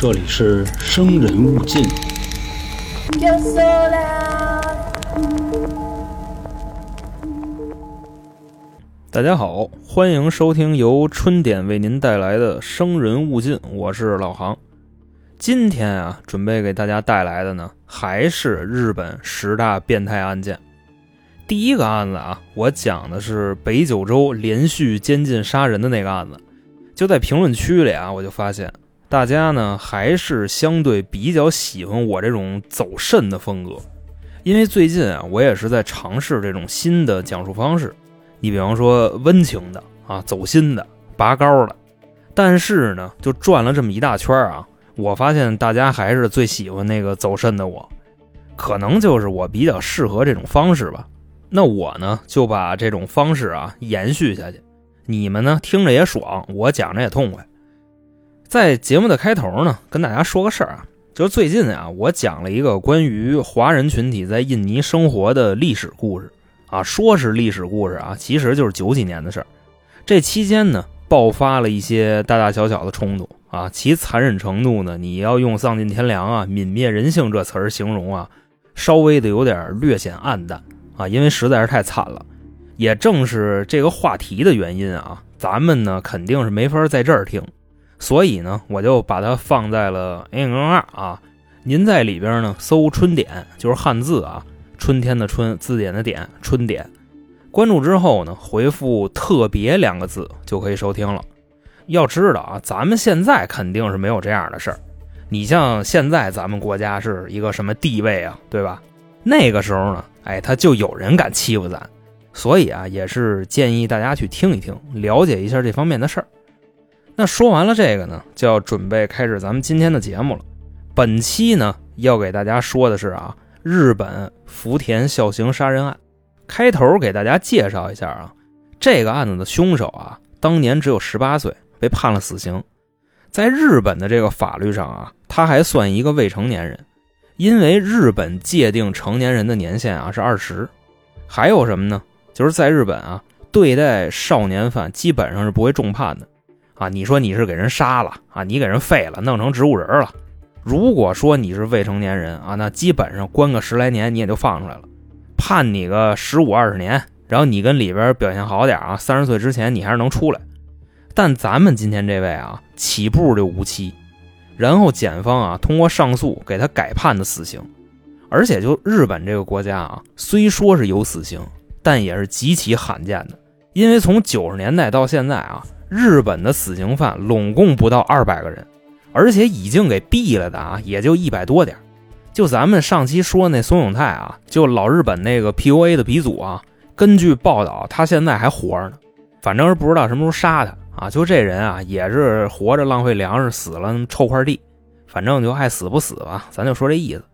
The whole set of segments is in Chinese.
这里是生人勿近。大家好，欢迎收听由春点为您带来的《生人勿近》，我是老航。今天啊，准备给大家带来的呢，还是日本十大变态案件。第一个案子啊，我讲的是北九州连续监禁杀人的那个案子。就在评论区里啊，我就发现大家呢还是相对比较喜欢我这种走肾的风格，因为最近啊，我也是在尝试这种新的讲述方式。你比方说温情的啊，走心的，拔高的，但是呢，就转了这么一大圈啊，我发现大家还是最喜欢那个走肾的我，可能就是我比较适合这种方式吧。那我呢，就把这种方式啊延续下去，你们呢听着也爽，我讲着也痛快。在节目的开头呢，跟大家说个事儿啊，就是最近啊，我讲了一个关于华人群体在印尼生活的历史故事。啊，说是历史故事啊，其实就是九几年的事儿。这期间呢，爆发了一些大大小小的冲突啊，其残忍程度呢，你要用“丧尽天良”啊、泯灭人性这词儿形容啊，稍微的有点略显暗淡啊，因为实在是太惨了。也正是这个话题的原因啊，咱们呢肯定是没法在这儿听，所以呢，我就把它放在了 N N 二啊，您在里边呢搜“春点”，就是汉字啊。春天的春，字典的典，春点。关注之后呢，回复“特别”两个字就可以收听了。要知道啊，咱们现在肯定是没有这样的事儿。你像现在咱们国家是一个什么地位啊，对吧？那个时候呢，哎，他就有人敢欺负咱，所以啊，也是建议大家去听一听，了解一下这方面的事儿。那说完了这个呢，就要准备开始咱们今天的节目了。本期呢，要给大家说的是啊。日本福田孝行杀人案，开头给大家介绍一下啊，这个案子的凶手啊，当年只有十八岁，被判了死刑。在日本的这个法律上啊，他还算一个未成年人，因为日本界定成年人的年限啊是二十。还有什么呢？就是在日本啊，对待少年犯基本上是不会重判的啊。你说你是给人杀了啊，你给人废了，弄成植物人了。如果说你是未成年人啊，那基本上关个十来年你也就放出来了，判你个十五二十年，然后你跟里边表现好点啊，三十岁之前你还是能出来。但咱们今天这位啊，起步就无期，然后检方啊通过上诉给他改判的死刑，而且就日本这个国家啊，虽说是有死刑，但也是极其罕见的，因为从九十年代到现在啊，日本的死刑犯拢共不到二百个人。而且已经给毙了的啊，也就一百多点就咱们上期说那松永泰啊，就老日本那个 PUA 的鼻祖啊，根据报道，他现在还活着呢。反正是不知道什么时候杀他啊。就这人啊，也是活着浪费粮食，死了臭块地。反正就爱死不死吧，咱就说这意思。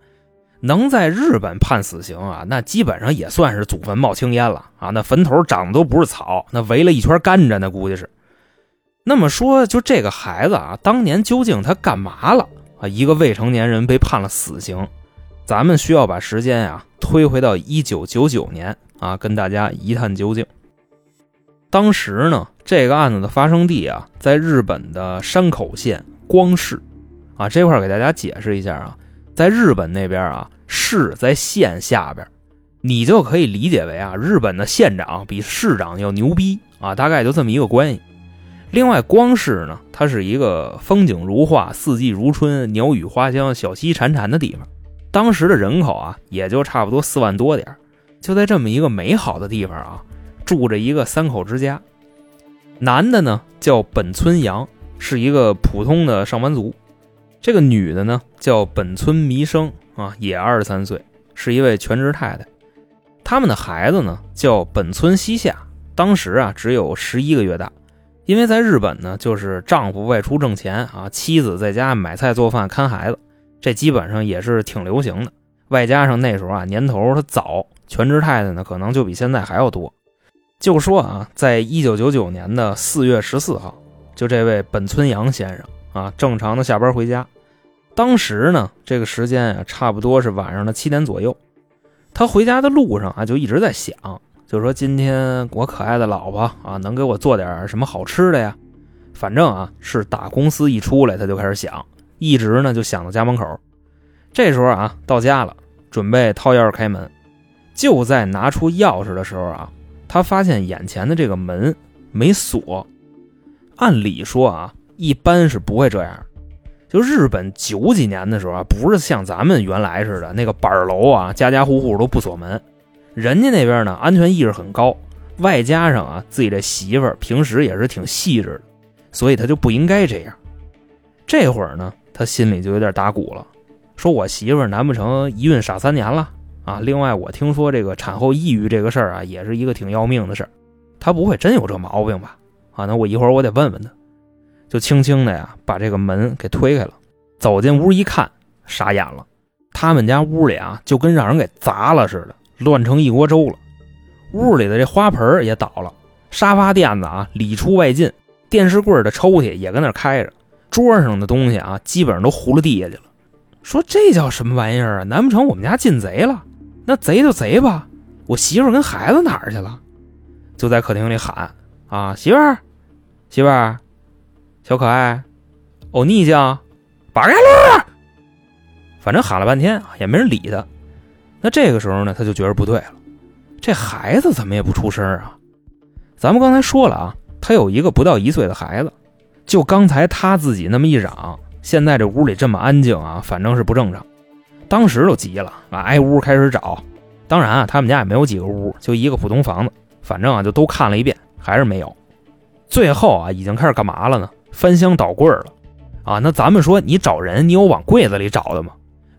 能在日本判死刑啊，那基本上也算是祖坟冒青烟了啊。那坟头长的都不是草，那围了一圈甘蔗，那估计是。那么说，就这个孩子啊，当年究竟他干嘛了啊？一个未成年人被判了死刑，咱们需要把时间呀推回到一九九九年啊，跟大家一探究竟。当时呢，这个案子的发生地啊，在日本的山口县光市啊，这块给大家解释一下啊，在日本那边啊，市在县下边，你就可以理解为啊，日本的县长比市长要牛逼啊，大概就这么一个关系。另外，光市呢，它是一个风景如画、四季如春、鸟语花香、小溪潺潺的地方。当时的人口啊，也就差不多四万多点就在这么一个美好的地方啊，住着一个三口之家。男的呢叫本村阳，是一个普通的上班族；这个女的呢叫本村弥生啊，也二十三岁，是一位全职太太。他们的孩子呢叫本村西夏，当时啊只有十一个月大。因为在日本呢，就是丈夫外出挣钱啊，妻子在家买菜做饭看孩子，这基本上也是挺流行的。外加上那时候啊年头它早，全职太太呢可能就比现在还要多。就说啊，在一九九九年的四月十四号，就这位本村阳先生啊，正常的下班回家，当时呢这个时间啊差不多是晚上的七点左右，他回家的路上啊就一直在想。就说今天我可爱的老婆啊，能给我做点什么好吃的呀？反正啊，是打公司一出来，他就开始想，一直呢就想到家门口。这时候啊，到家了，准备掏钥匙开门，就在拿出钥匙的时候啊，他发现眼前的这个门没锁。按理说啊，一般是不会这样。就日本九几年的时候啊，不是像咱们原来似的那个板楼啊，家家户户都不锁门。人家那边呢，安全意识很高，外加上啊，自己这媳妇儿平时也是挺细致的，所以他就不应该这样。这会儿呢，他心里就有点打鼓了，说我媳妇儿难不成一孕傻三年了啊？另外，我听说这个产后抑郁这个事儿啊，也是一个挺要命的事儿，他不会真有这毛病吧？啊，那我一会儿我得问问他。就轻轻的呀，把这个门给推开了，走进屋一看，傻眼了，他们家屋里啊，就跟让人给砸了似的。乱成一锅粥了，屋里的这花盆也倒了，沙发垫子啊里出外进，电视柜的抽屉也跟那开着，桌上的东西啊基本上都糊了地下去了。说这叫什么玩意儿啊？难不成我们家进贼了？那贼就贼吧，我媳妇跟孩子哪儿去了？就在客厅里喊啊，媳妇儿，媳妇儿，小可爱，欧尼酱，打开了。反正喊了半天，也没人理他。那这个时候呢，他就觉得不对了，这孩子怎么也不出声啊？咱们刚才说了啊，他有一个不到一岁的孩子，就刚才他自己那么一嚷，现在这屋里这么安静啊，反正是不正常。当时都急了啊，挨屋开始找。当然啊，他们家也没有几个屋，就一个普通房子，反正啊就都看了一遍，还是没有。最后啊，已经开始干嘛了呢？翻箱倒柜了啊！那咱们说，你找人，你有往柜子里找的吗？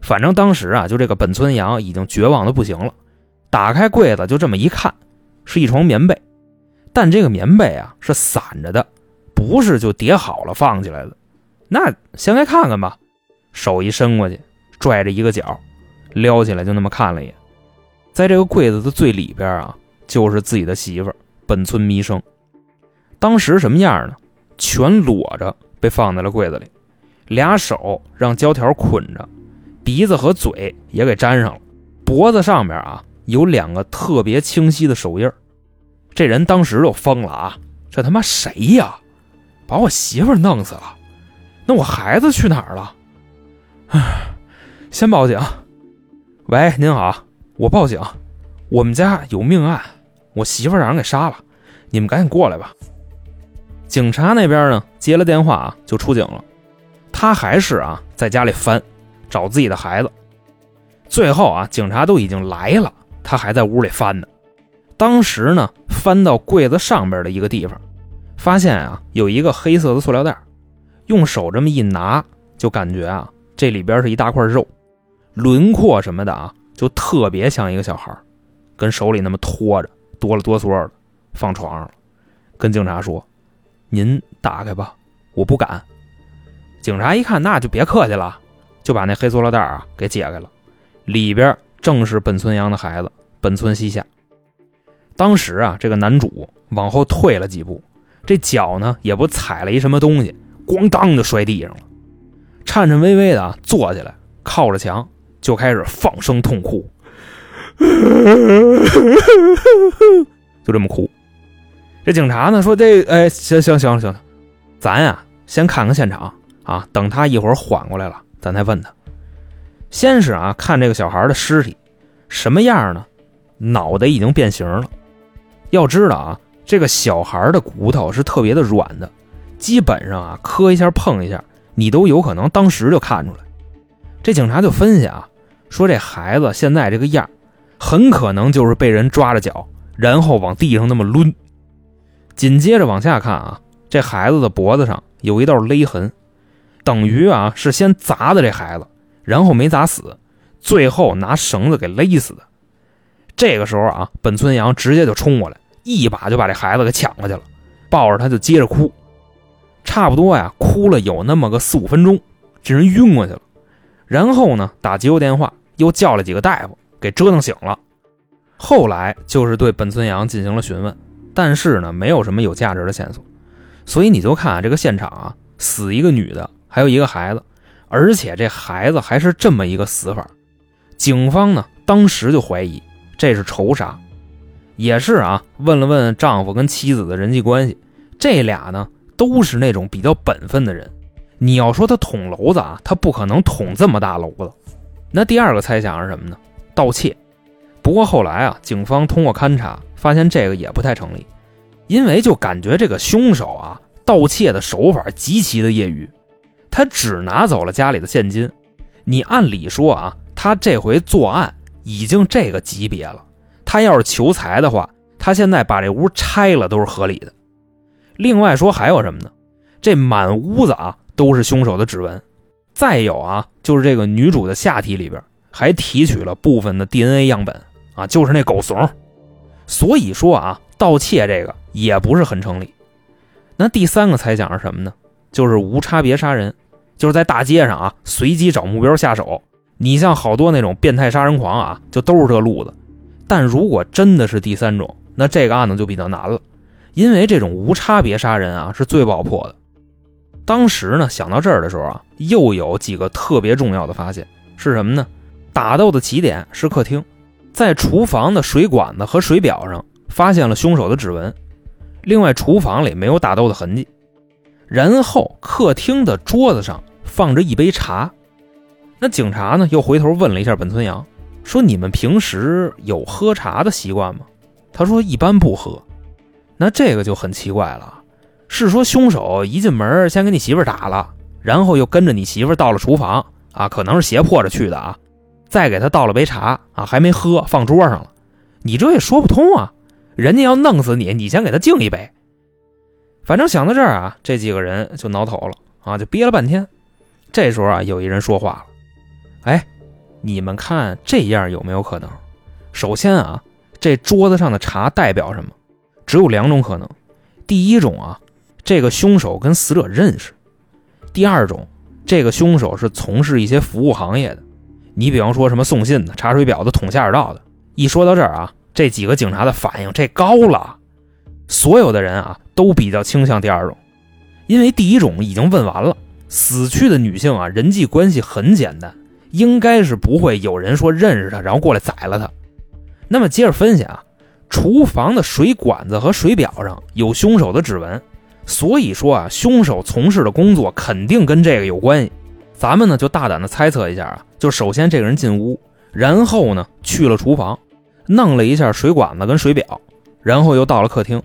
反正当时啊，就这个本村阳已经绝望的不行了。打开柜子，就这么一看，是一床棉被，但这个棉被啊是散着的，不是就叠好了放起来的。那先来看看吧。手一伸过去，拽着一个角，撩起来，就那么看了一眼。在这个柜子的最里边啊，就是自己的媳妇本村弥生。当时什么样呢？全裸着，被放在了柜子里，俩手让胶条捆着。鼻子和嘴也给粘上了，脖子上面啊有两个特别清晰的手印这人当时就疯了啊！这他妈谁呀？把我媳妇弄死了，那我孩子去哪儿了？唉，先报警。喂，您好，我报警，我们家有命案，我媳妇让人给杀了，你们赶紧过来吧。警察那边呢接了电话啊，就出警了。他还是啊在家里翻。找自己的孩子，最后啊，警察都已经来了，他还在屋里翻呢。当时呢，翻到柜子上边的一个地方，发现啊，有一个黑色的塑料袋，用手这么一拿，就感觉啊，这里边是一大块肉，轮廓什么的啊，就特别像一个小孩，跟手里那么托着，哆了哆嗦的，放床上，跟警察说：“您打开吧，我不敢。”警察一看，那就别客气了。就把那黑塑料袋啊给解开了，里边正是本村阳的孩子本村西夏。当时啊，这个男主往后退了几步，这脚呢也不踩了一什么东西，咣当就摔地上了，颤颤巍巍的啊坐起来，靠着墙就开始放声痛哭，就这么哭。这警察呢说：“这哎，行行行行，咱呀先看看现场啊，等他一会儿缓过来了。”咱再问他，先是啊，看这个小孩的尸体什么样呢？脑袋已经变形了。要知道啊，这个小孩的骨头是特别的软的，基本上啊，磕一下碰一下，你都有可能当时就看出来。这警察就分析啊，说这孩子现在这个样，很可能就是被人抓着脚，然后往地上那么抡。紧接着往下看啊，这孩子的脖子上有一道勒痕。等于啊是先砸的这孩子，然后没砸死，最后拿绳子给勒死的。这个时候啊，本村阳直接就冲过来，一把就把这孩子给抢过去了，抱着他就接着哭，差不多呀哭了有那么个四五分钟，这人晕过去了。然后呢打急救电话，又叫了几个大夫给折腾醒了。后来就是对本村阳进行了询问，但是呢没有什么有价值的线索，所以你就看啊这个现场啊死一个女的。还有一个孩子，而且这孩子还是这么一个死法。警方呢，当时就怀疑这是仇杀，也是啊。问了问丈夫跟妻子的人际关系，这俩呢都是那种比较本分的人，你要说他捅娄子啊，他不可能捅这么大娄子。那第二个猜想是什么呢？盗窃。不过后来啊，警方通过勘查发现这个也不太成立，因为就感觉这个凶手啊，盗窃的手法极其的业余，他只拿走了家里的现金。你按理说啊，他这回作案已经这个级别了，他要是求财的话，他现在把这屋拆了都是合理的。另外说还有什么呢？这满屋子啊都是凶手的指纹，再有啊就是这个女主的下体里边还提取了部分的 DNA 样本啊，就是那狗怂。所以说啊，盗窃这个也不是很成立。那第三个猜想是什么呢？就是无差别杀人，就是在大街上啊随机找目标下手。你像好多那种变态杀人狂啊，就都是这路子。但如果真的是第三种，那这个案子就比较难了，因为这种无差别杀人啊是最不好破的。当时呢，想到这儿的时候啊，又有几个特别重要的发现是什么呢？打斗的起点是客厅，在厨房的水管子和水表上发现了凶手的指纹。另外，厨房里没有打斗的痕迹。然后，客厅的桌子上放着一杯茶。那警察呢，又回头问了一下本村阳，说：“你们平时有喝茶的习惯吗？”他说：“一般不喝。”那这个就很奇怪了。是说凶手一进门先给你媳妇打了，然后又跟着你媳妇到了厨房啊，可能是胁迫着去的啊，再给他倒了杯茶啊，还没喝放桌上了，你这也说不通啊，人家要弄死你，你先给他敬一杯。反正想到这儿啊，这几个人就挠头了啊，就憋了半天。这时候啊，有一人说话了，哎，你们看这样有没有可能？首先啊，这桌子上的茶代表什么？只有两种可能，第一种啊。这个凶手跟死者认识。第二种，这个凶手是从事一些服务行业的。你比方说什么送信的、查水表的、捅下水道的。一说到这儿啊，这几个警察的反应这高了。所有的人啊都比较倾向第二种，因为第一种已经问完了。死去的女性啊，人际关系很简单，应该是不会有人说认识她，然后过来宰了她。那么接着分析啊，厨房的水管子和水表上有凶手的指纹。所以说啊，凶手从事的工作肯定跟这个有关系。咱们呢就大胆的猜测一下啊，就首先这个人进屋，然后呢去了厨房，弄了一下水管子跟水表，然后又到了客厅。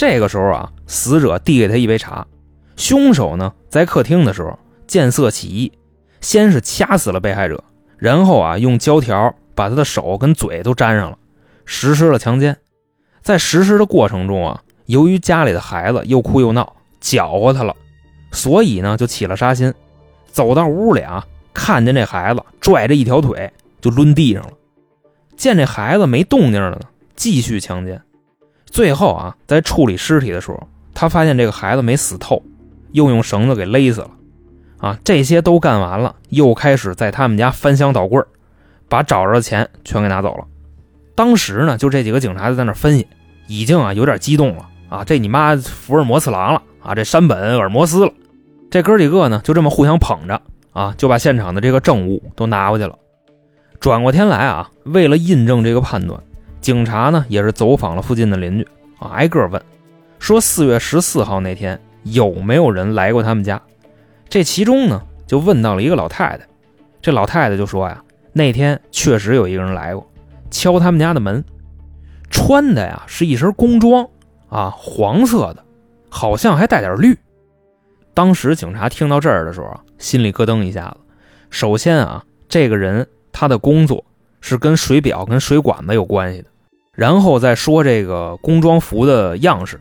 这个时候啊，死者递给他一杯茶。凶手呢在客厅的时候见色起意，先是掐死了被害者，然后啊用胶条把他的手跟嘴都粘上了，实施了强奸。在实施的过程中啊。由于家里的孩子又哭又闹，搅和他了，所以呢就起了杀心。走到屋里啊，看见这孩子拽着一条腿就抡地上了。见这孩子没动静了呢，继续强奸。最后啊，在处理尸体的时候，他发现这个孩子没死透，又用绳子给勒死了。啊，这些都干完了，又开始在他们家翻箱倒柜把找着的钱全给拿走了。当时呢，就这几个警察就在那分析，已经啊有点激动了。啊，这你妈福尔摩斯郎了啊！这山本尔摩斯了，这哥几个呢就这么互相捧着啊，就把现场的这个证物都拿过去了。转过天来啊，为了印证这个判断，警察呢也是走访了附近的邻居啊，挨个问，说四月十四号那天有没有人来过他们家？这其中呢就问到了一个老太太，这老太太就说呀，那天确实有一个人来过，敲他们家的门，穿的呀是一身工装。啊，黄色的，好像还带点绿。当时警察听到这儿的时候，心里咯噔一下子。首先啊，这个人他的工作是跟水表、跟水管子有关系的。然后再说这个工装服的样式，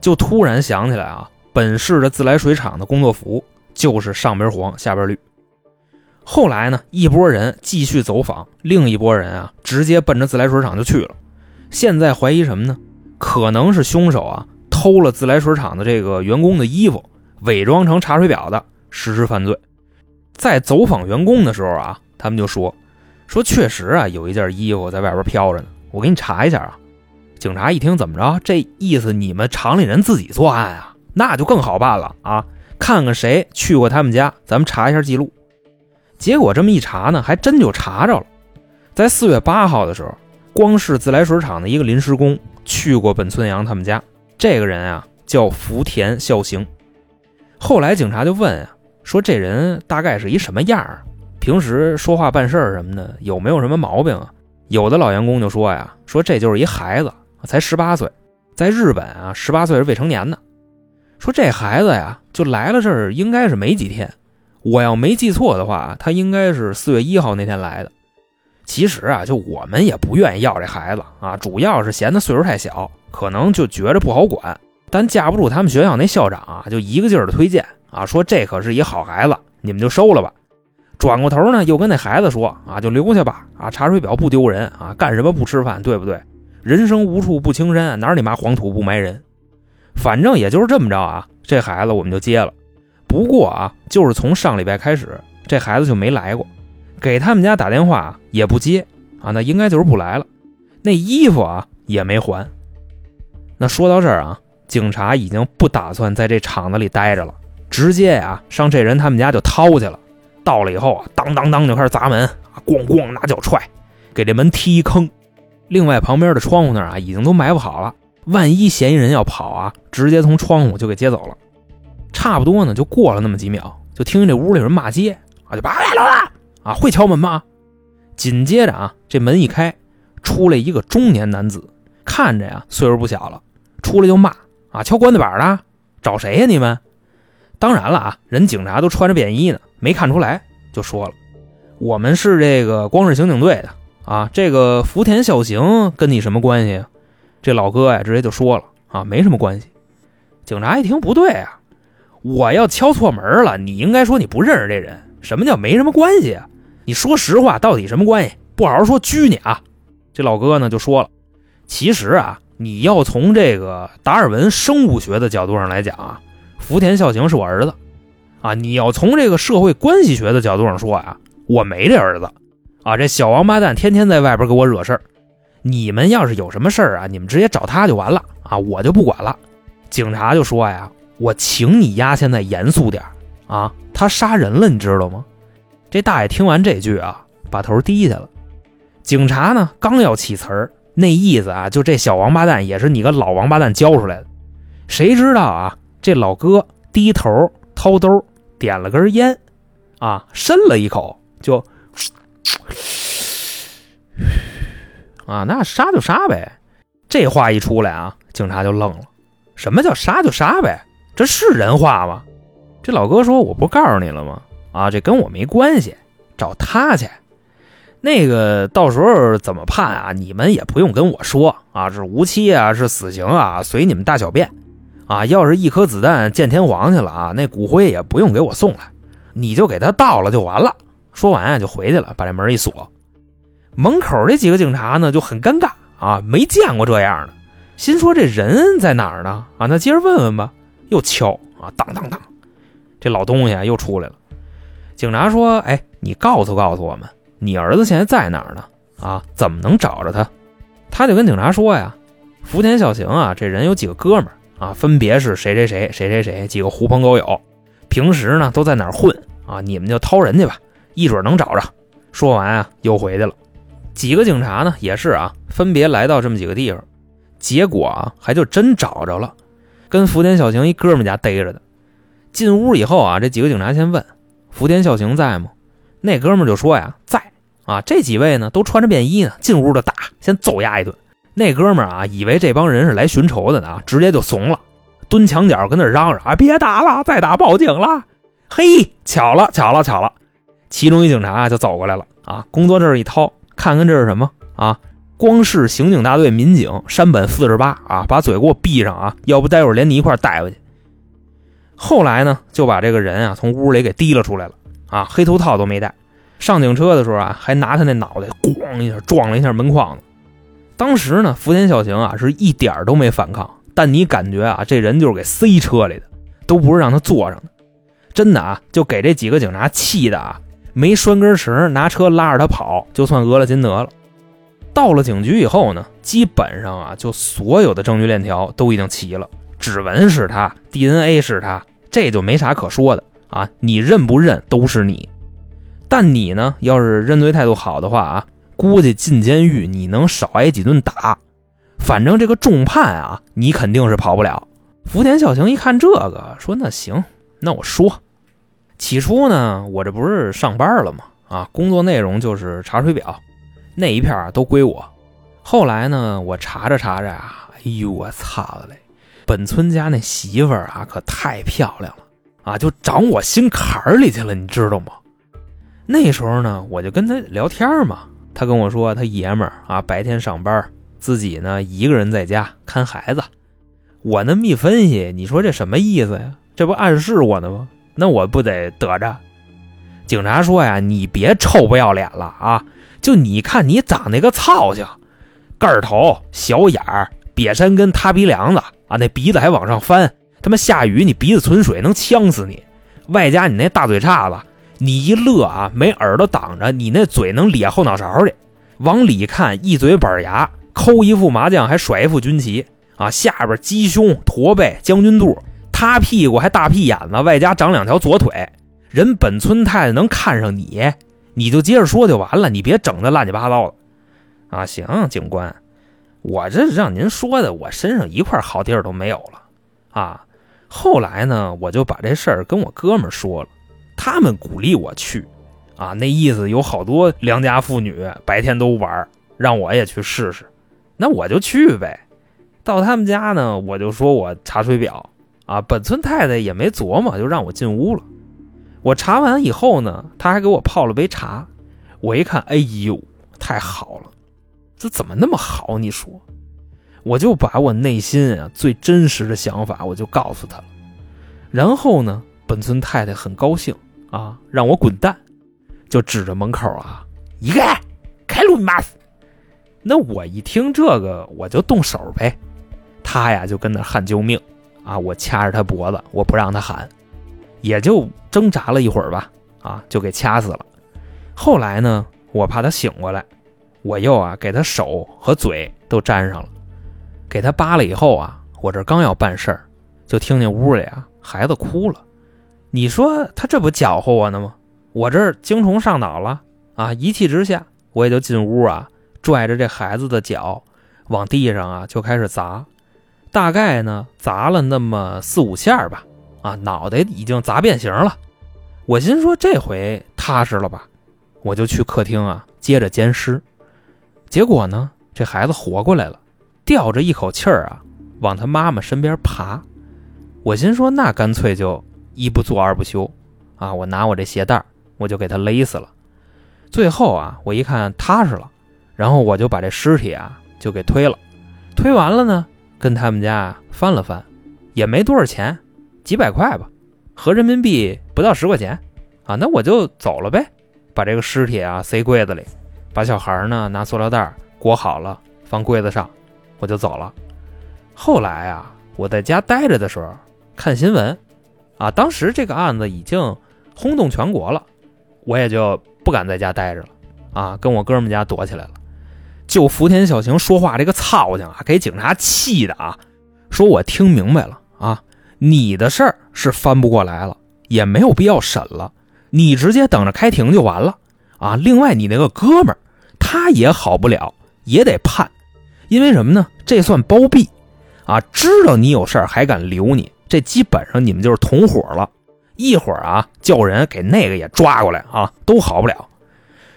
就突然想起来啊，本市的自来水厂的工作服就是上边黄下边绿。后来呢，一拨人继续走访，另一拨人啊，直接奔着自来水厂就去了。现在怀疑什么呢？可能是凶手啊偷了自来水厂的这个员工的衣服，伪装成查水表的实施犯罪。在走访员工的时候啊，他们就说说确实啊有一件衣服在外边飘着呢，我给你查一下啊。警察一听怎么着，这意思你们厂里人自己作案啊，那就更好办了啊，看看谁去过他们家，咱们查一下记录。结果这么一查呢，还真就查着了，在四月八号的时候，光是自来水厂的一个临时工。去过本村阳他们家，这个人啊叫福田孝行。后来警察就问啊，说这人大概是一什么样儿，平时说话办事儿什么的有没有什么毛病啊？有的老员工就说呀，说这就是一孩子，才十八岁，在日本啊，十八岁是未成年的。说这孩子呀，就来了这儿应该是没几天，我要没记错的话，他应该是四月一号那天来的。其实啊，就我们也不愿意要这孩子啊，主要是嫌他岁数太小，可能就觉着不好管。但架不住他们学校那校长啊，就一个劲儿的推荐啊，说这可是一好孩子，你们就收了吧。转过头呢，又跟那孩子说啊，就留下吧啊，查水表不丢人啊，干什么不吃饭，对不对？人生无处不青山，哪儿你妈黄土不埋人。反正也就是这么着啊，这孩子我们就接了。不过啊，就是从上礼拜开始，这孩子就没来过。给他们家打电话也不接啊，那应该就是不来了。那衣服啊也没还。那说到这儿啊，警察已经不打算在这厂子里待着了，直接呀上这人他们家就掏去了。到了以后啊，当当当就开始砸门啊，咣咣拿脚踹，给这门踢一坑。另外旁边的窗户那儿啊，已经都埋伏好了，万一嫌疑人要跑啊，直接从窗户就给接走了。差不多呢，就过了那么几秒，就听见这屋里有人骂街啊，就叭来了。啊，会敲门吗？紧接着啊，这门一开，出来一个中年男子，看着呀岁数不小了，出来就骂啊，敲棺材板的，找谁呀你们？当然了啊，人警察都穿着便衣呢，没看出来，就说了，我们是这个光是刑警队的啊，这个福田孝行跟你什么关系？这老哥呀直接就说了啊，没什么关系。警察一听不对啊，我要敲错门了，你应该说你不认识这人，什么叫没什么关系啊？你说实话，到底什么关系？不好好说，拘你啊！这老哥呢就说了，其实啊，你要从这个达尔文生物学的角度上来讲啊，福田孝行是我儿子啊。你要从这个社会关系学的角度上说啊，我没这儿子啊。这小王八蛋天天在外边给我惹事儿。你们要是有什么事儿啊，你们直接找他就完了啊，我就不管了。警察就说呀，我请你丫现在严肃点啊，他杀人了，你知道吗？这大爷听完这句啊，把头低下了。警察呢，刚要起词儿，那意思啊，就这小王八蛋也是你个老王八蛋教出来的。谁知道啊，这老哥低头掏兜，点了根烟，啊，深了一口，就，啊，那杀就杀呗。这话一出来啊，警察就愣了。什么叫杀就杀呗？这是人话吗？这老哥说：“我不告诉你了吗？”啊，这跟我没关系，找他去。那个到时候怎么判啊？你们也不用跟我说啊，是无期啊，是死刑啊，随你们大小便。啊，要是一颗子弹见天皇去了啊，那骨灰也不用给我送来，你就给他倒了就完了。说完啊，就回去了，把这门一锁。门口这几个警察呢就很尴尬啊，没见过这样的，心说这人在哪儿呢？啊，那接着问问吧。又敲啊，当当当，这老东西啊又出来了。警察说：“哎，你告诉告诉我们，你儿子现在在哪儿呢？啊，怎么能找着他？”他就跟警察说呀：“福田孝行啊，这人有几个哥们儿啊，分别是谁谁谁谁谁谁几个狐朋狗友，平时呢都在哪混啊？你们就掏人去吧，一准能找着。”说完啊，又回去了。几个警察呢也是啊，分别来到这么几个地方，结果啊还就真找着了，跟福田孝行一哥们家逮着的。进屋以后啊，这几个警察先问。福田孝行在吗？那哥们就说呀，在啊。这几位呢都穿着便衣呢，进屋就打，先揍丫一顿。那哥们啊，以为这帮人是来寻仇的呢，直接就怂了，蹲墙角跟那嚷嚷啊，别打了，再打报警了。嘿，巧了，巧了，巧了。其中一警察啊就走过来了啊，工作证一掏，看看这是什么啊？光是刑警大队民警山本四十八啊，把嘴给我闭上啊，要不待会儿连你一块带回去。后来呢，就把这个人啊从屋里给提了出来了啊，黑头套都没戴，上警车的时候啊，还拿他那脑袋咣一下撞了一下门框子。当时呢，福田孝行啊是一点都没反抗，但你感觉啊，这人就是给塞车里的，都不是让他坐上的。真的啊，就给这几个警察气的啊，没拴根绳，拿车拉着他跑，就算讹了金德了。到了警局以后呢，基本上啊，就所有的证据链条都已经齐了。指纹是他，DNA 是他，这就没啥可说的啊！你认不认都是你，但你呢，要是认罪态度好的话啊，估计进监狱你能少挨几顿打，反正这个重判啊，你肯定是跑不了。福田孝行一看这个，说那行，那我说，起初呢，我这不是上班了吗？啊，工作内容就是查水表，那一片都归我。后来呢，我查着查着啊，哎呦我操的嘞！本村家那媳妇儿啊，可太漂亮了啊，就长我心坎儿里去了，你知道吗？那时候呢，我就跟他聊天嘛，他跟我说他爷们儿啊，白天上班，自己呢一个人在家看孩子。我那么一分析，你说这什么意思呀？这不暗示我呢吗？那我不得得着？警察说呀，你别臭不要脸了啊！就你看你长那个操性，个儿头、小眼儿、瘪山根、塌鼻梁子啊，那鼻子还往上翻，他妈下雨你鼻子存水能呛死你，外加你那大嘴叉子，你一乐啊没耳朵挡着，你那嘴能咧后脑勺去，往里看一嘴板牙，抠一副麻将还甩一副军旗啊，下边鸡胸、驼背、将军肚。塌屁股还大屁眼子，外加长两条左腿，人本村太太能看上你，你就接着说就完了，你别整的乱七八糟的。啊，行，警官，我这让您说的，我身上一块好地儿都没有了。啊，后来呢，我就把这事儿跟我哥们说了，他们鼓励我去。啊，那意思有好多良家妇女白天都玩，让我也去试试。那我就去呗。到他们家呢，我就说我查水表。啊，本村太太也没琢磨，就让我进屋了。我查完以后呢，他还给我泡了杯茶。我一看，哎呦，太好了，这怎么那么好？你说，我就把我内心啊最真实的想法，我就告诉他了。然后呢，本村太太很高兴啊，让我滚蛋，就指着门口啊，一个开路你妈！那我一听这个，我就动手呗。他呀，就跟那喊救命。啊！我掐着他脖子，我不让他喊，也就挣扎了一会儿吧，啊，就给掐死了。后来呢，我怕他醒过来，我又啊给他手和嘴都粘上了，给他扒了以后啊，我这刚要办事儿，就听见屋里啊孩子哭了。你说他这不搅和我呢吗？我这精虫上脑了啊！一气之下，我也就进屋啊，拽着这孩子的脚，往地上啊就开始砸。大概呢砸了那么四五下吧，啊，脑袋已经砸变形了。我心说这回踏实了吧，我就去客厅啊接着奸尸。结果呢，这孩子活过来了，吊着一口气儿啊往他妈妈身边爬。我心说那干脆就一不做二不休，啊，我拿我这鞋带我就给他勒死了。最后啊，我一看踏实了，然后我就把这尸体啊就给推了。推完了呢。跟他们家翻了翻，也没多少钱，几百块吧，合人民币不到十块钱，啊，那我就走了呗，把这个尸体啊塞柜子里，把小孩呢拿塑料袋裹好了放柜子上，我就走了。后来啊，我在家待着的时候看新闻，啊，当时这个案子已经轰动全国了，我也就不敢在家待着了，啊，跟我哥们家躲起来了。就福田小晴说话这个操性啊，给警察气的啊！说我听明白了啊，你的事儿是翻不过来了，也没有必要审了，你直接等着开庭就完了啊！另外，你那个哥们儿他也好不了，也得判，因为什么呢？这算包庇啊！知道你有事儿还敢留你，这基本上你们就是同伙了。一会儿啊，叫人给那个也抓过来啊，都好不了。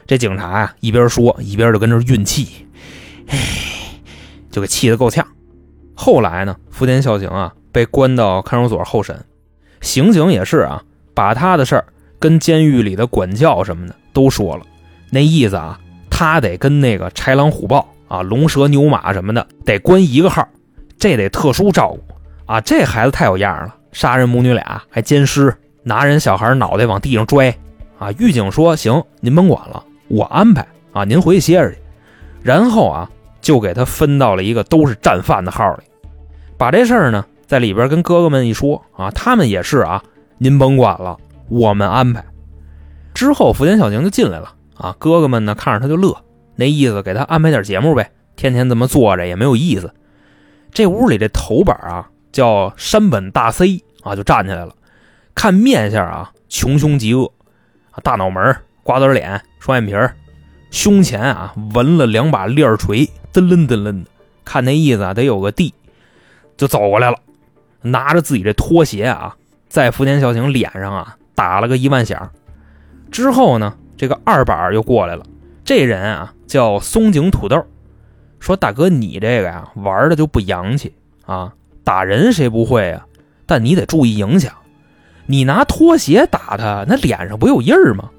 这警察呀，一边说一边就跟这运气，唉，就给气得够呛。后来呢，福田孝行啊被关到看守所候审，刑警也是啊，把他的事儿跟监狱里的管教什么的都说了。那意思啊，他得跟那个豺狼虎豹啊、龙蛇牛马什么的得关一个号，这得特殊照顾啊。这孩子太有样了，杀人母女俩还奸尸，拿人小孩脑袋往地上拽啊。狱警说：“行，您甭管了。”我安排啊，您回去歇着去，然后啊，就给他分到了一个都是战犯的号里，把这事儿呢在里边跟哥哥们一说啊，他们也是啊，您甭管了，我们安排。之后福田小宁就进来了啊，哥哥们呢看着他就乐，那意思给他安排点节目呗，天天这么坐着也没有意思。这屋里这头板啊叫山本大 C 啊，就站起来了，看面相啊穷凶极恶，大脑门瓜子脸。双眼皮儿，胸前啊纹了两把链儿锤，噔楞噔楞的，看那意思啊得有个地，就走过来了，拿着自己这拖鞋啊，在福田孝行脸上啊打了个一万响。之后呢，这个二板又过来了，这人啊叫松井土豆，说大哥你这个呀玩的就不洋气啊，打人谁不会啊？但你得注意影响，你拿拖鞋打他，那脸上不有印儿吗？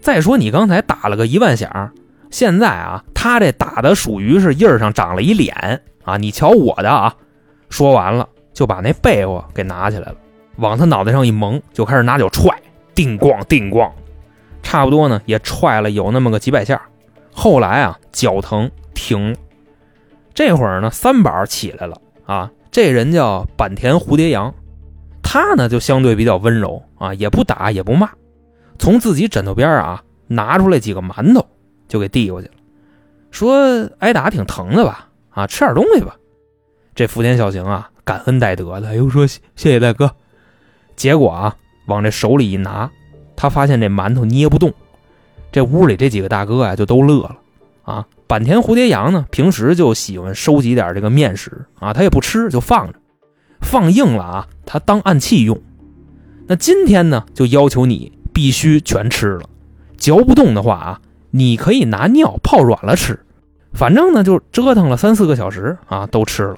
再说你刚才打了个一万响，现在啊他这打的属于是印儿上长了一脸啊，你瞧我的啊！说完了就把那被窝给拿起来了，往他脑袋上一蒙，就开始拿脚踹，叮咣叮咣。差不多呢，也踹了有那么个几百下。后来啊，脚疼停。这会儿呢，三宝起来了啊。这人叫坂田蝴蝶阳，他呢就相对比较温柔啊，也不打也不骂，从自己枕头边啊拿出来几个馒头，就给递过去了，说挨打挺疼的吧？啊，吃点东西吧。这福田孝行啊，感恩戴德的，又说谢谢大哥。结果啊，往这手里一拿。他发现这馒头捏不动，这屋里这几个大哥啊就都乐了啊。坂田蝴蝶阳呢，平时就喜欢收集点这个面食啊，他也不吃，就放着，放硬了啊，他当暗器用。那今天呢，就要求你必须全吃了，嚼不动的话啊，你可以拿尿泡软了吃。反正呢，就折腾了三四个小时啊，都吃了。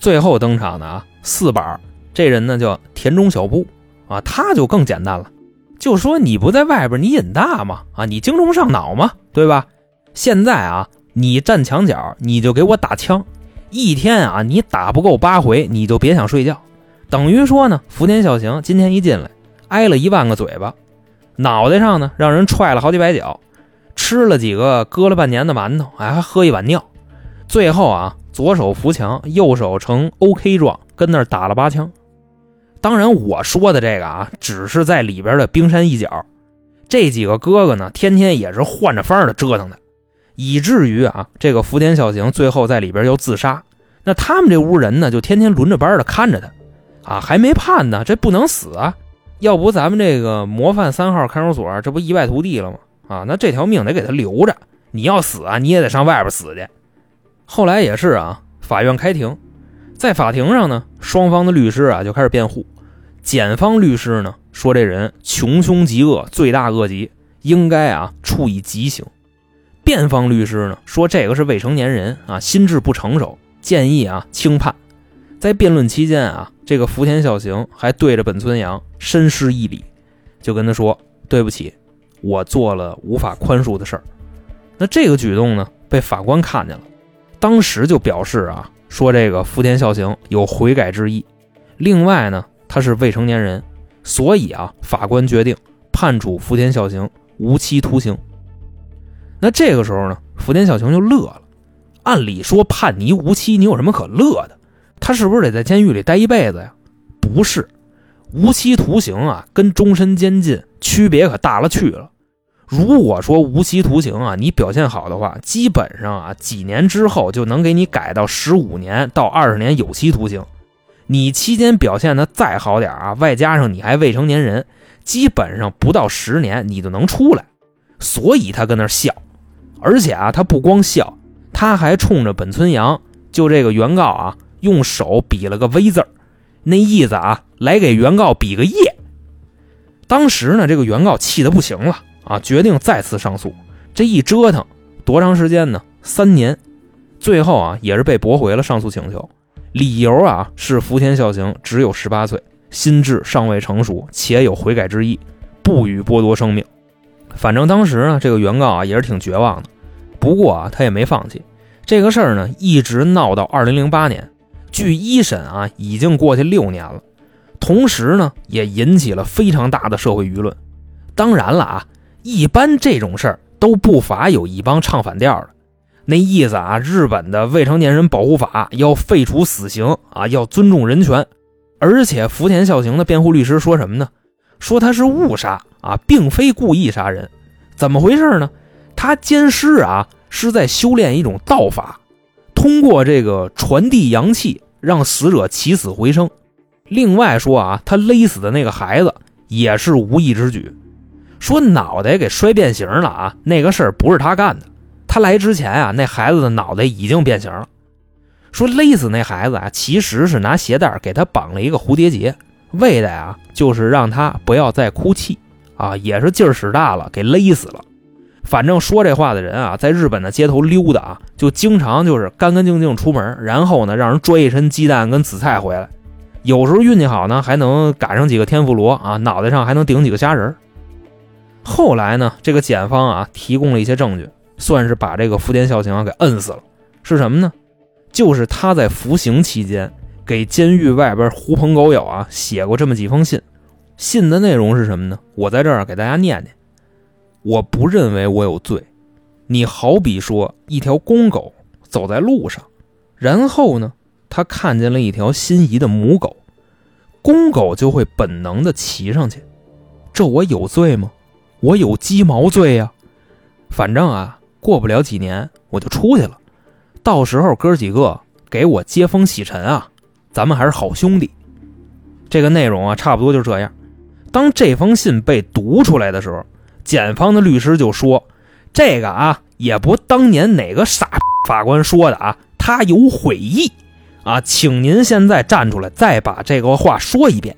最后登场的啊，四板这人呢叫田中小布啊，他就更简单了。就说你不在外边，你瘾大嘛？啊，你精虫上脑嘛？对吧？现在啊，你站墙角，你就给我打枪，一天啊，你打不够八回，你就别想睡觉。等于说呢，福田孝行今天一进来，挨了一万个嘴巴，脑袋上呢让人踹了好几百脚，吃了几个搁了半年的馒头，哎，还喝一碗尿，最后啊，左手扶墙，右手成 OK 状，跟那儿打了八枪。当然，我说的这个啊，只是在里边的冰山一角。这几个哥哥呢，天天也是换着法的折腾的，以至于啊，这个福田孝行最后在里边要自杀。那他们这屋人呢，就天天轮着班的看着他，啊，还没判呢，这不能死啊！要不咱们这个模范三号看守所，这不一败涂地了吗？啊，那这条命得给他留着。你要死啊，你也得上外边死去。后来也是啊，法院开庭，在法庭上呢，双方的律师啊就开始辩护。检方律师呢说这人穷凶极恶，罪大恶极，应该啊处以极刑。辩方律师呢说这个是未成年人啊，心智不成熟，建议啊轻判。在辩论期间啊，这个福田孝行还对着本村阳深施一礼，就跟他说：“对不起，我做了无法宽恕的事儿。”那这个举动呢被法官看见了，当时就表示啊说这个福田孝行有悔改之意。另外呢。他是未成年人，所以啊，法官决定判处福田孝行无期徒刑。那这个时候呢，福田孝行就乐了。按理说判你无期，你有什么可乐的？他是不是得在监狱里待一辈子呀？不是，无期徒刑啊，跟终身监禁区别可大了去了。如果说无期徒刑啊，你表现好的话，基本上啊，几年之后就能给你改到十五年到二十年有期徒刑。你期间表现的再好点啊，外加上你还未成年人，基本上不到十年你就能出来。所以他跟那笑，而且啊，他不光笑，他还冲着本村阳就这个原告啊，用手比了个 V 字那意思啊，来给原告比个耶。当时呢，这个原告气得不行了啊，决定再次上诉。这一折腾多长时间呢？三年，最后啊，也是被驳回了上诉请求。理由啊是福田孝行只有十八岁，心智尚未成熟，且有悔改之意，不予剥夺生命。反正当时呢，这个原告啊也是挺绝望的。不过啊，他也没放弃。这个事儿呢，一直闹到二零零八年，距一审啊已经过去六年了。同时呢，也引起了非常大的社会舆论。当然了啊，一般这种事儿都不乏有一帮唱反调的。那意思啊，日本的未成年人保护法要废除死刑啊，要尊重人权。而且福田孝行的辩护律师说什么呢？说他是误杀啊，并非故意杀人。怎么回事呢？他奸尸啊，是在修炼一种道法，通过这个传递阳气，让死者起死回生。另外说啊，他勒死的那个孩子也是无意之举。说脑袋给摔变形了啊，那个事儿不是他干的。他来之前啊，那孩子的脑袋已经变形了。说勒死那孩子啊，其实是拿鞋带给他绑了一个蝴蝶结为的呀就是让他不要再哭泣啊，也是劲儿使大了，给勒死了。反正说这话的人啊，在日本的街头溜达啊，就经常就是干干净净出门，然后呢，让人追一身鸡蛋跟紫菜回来。有时候运气好呢，还能赶上几个天妇罗啊，脑袋上还能顶几个虾仁。后来呢，这个检方啊提供了一些证据，算是把这个福田孝行啊给摁死了。是什么呢？就是他在服刑期间给监狱外边狐朋狗友啊写过这么几封信。信的内容是什么呢？我在这儿给大家念念。我不认为我有罪。你好比说一条公狗走在路上，然后呢，它看见了一条心仪的母狗，公狗就会本能的骑上去。这我有罪吗？我有鸡毛罪呀！反正啊，过不了几年我就出去了。到时候哥几个给我接风洗尘啊，咱们还是好兄弟。这个内容啊，差不多就这样。当这封信被读出来的时候。检方的律师就说：“这个啊，也不当年哪个傻法官说的啊，他有悔意啊，请您现在站出来，再把这个话说一遍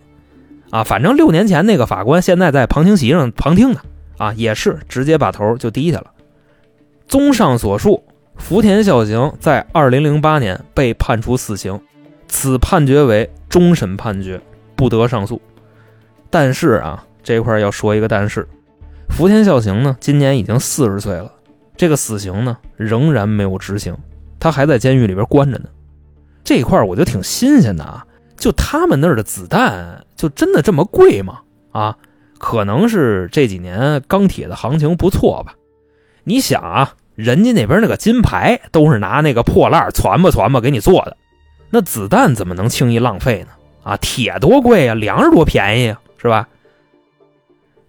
啊。反正六年前那个法官现在在旁听席上旁听呢，啊，也是直接把头就低下了。综上所述，福田孝行在二零零八年被判处死刑，此判决为终审判决，不得上诉。但是啊，这块要说一个但是。”福田孝行呢，今年已经四十岁了，这个死刑呢仍然没有执行，他还在监狱里边关着呢。这块我就挺新鲜的啊，就他们那儿的子弹就真的这么贵吗？啊，可能是这几年钢铁的行情不错吧。你想啊，人家那边那个金牌都是拿那个破烂攒吧攒吧给你做的，那子弹怎么能轻易浪费呢？啊，铁多贵啊，粮食多便宜啊，是吧？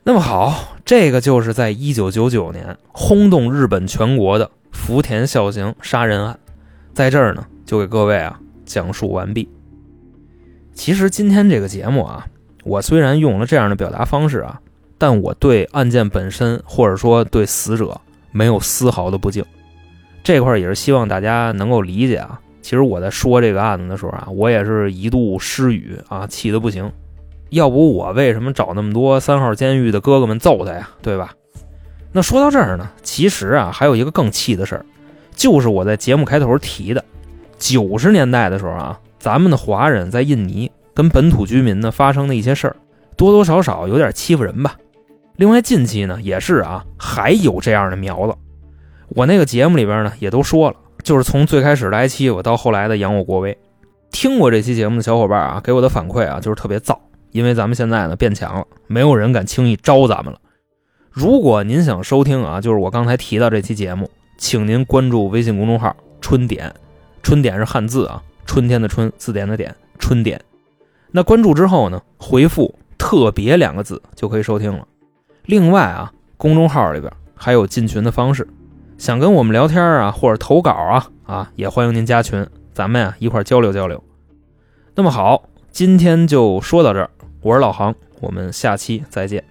那么好。这个就是在一九九九年轰动日本全国的福田孝行杀人案，在这儿呢就给各位啊讲述完毕。其实今天这个节目啊，我虽然用了这样的表达方式啊，但我对案件本身或者说对死者没有丝毫的不敬，这块也是希望大家能够理解啊。其实我在说这个案子的时候啊，我也是一度失语啊，气得不行。要不我为什么找那么多三号监狱的哥哥们揍他呀？对吧？那说到这儿呢，其实啊还有一个更气的事儿，就是我在节目开头提的，九十年代的时候啊，咱们的华人在印尼跟本土居民呢发生的一些事儿，多多少少有点欺负人吧。另外近期呢也是啊，还有这样的苗子。我那个节目里边呢也都说了，就是从最开始的挨欺负到后来的扬我国威，听过这期节目的小伙伴啊给我的反馈啊就是特别燥。因为咱们现在呢变强了，没有人敢轻易招咱们了。如果您想收听啊，就是我刚才提到这期节目，请您关注微信公众号“春点”，春点是汉字啊，春天的春，字典的典，春点。那关注之后呢，回复“特别”两个字就可以收听了。另外啊，公众号里边还有进群的方式，想跟我们聊天啊，或者投稿啊，啊，也欢迎您加群，咱们呀一块交流交流。那么好，今天就说到这儿。我是老航，我们下期再见。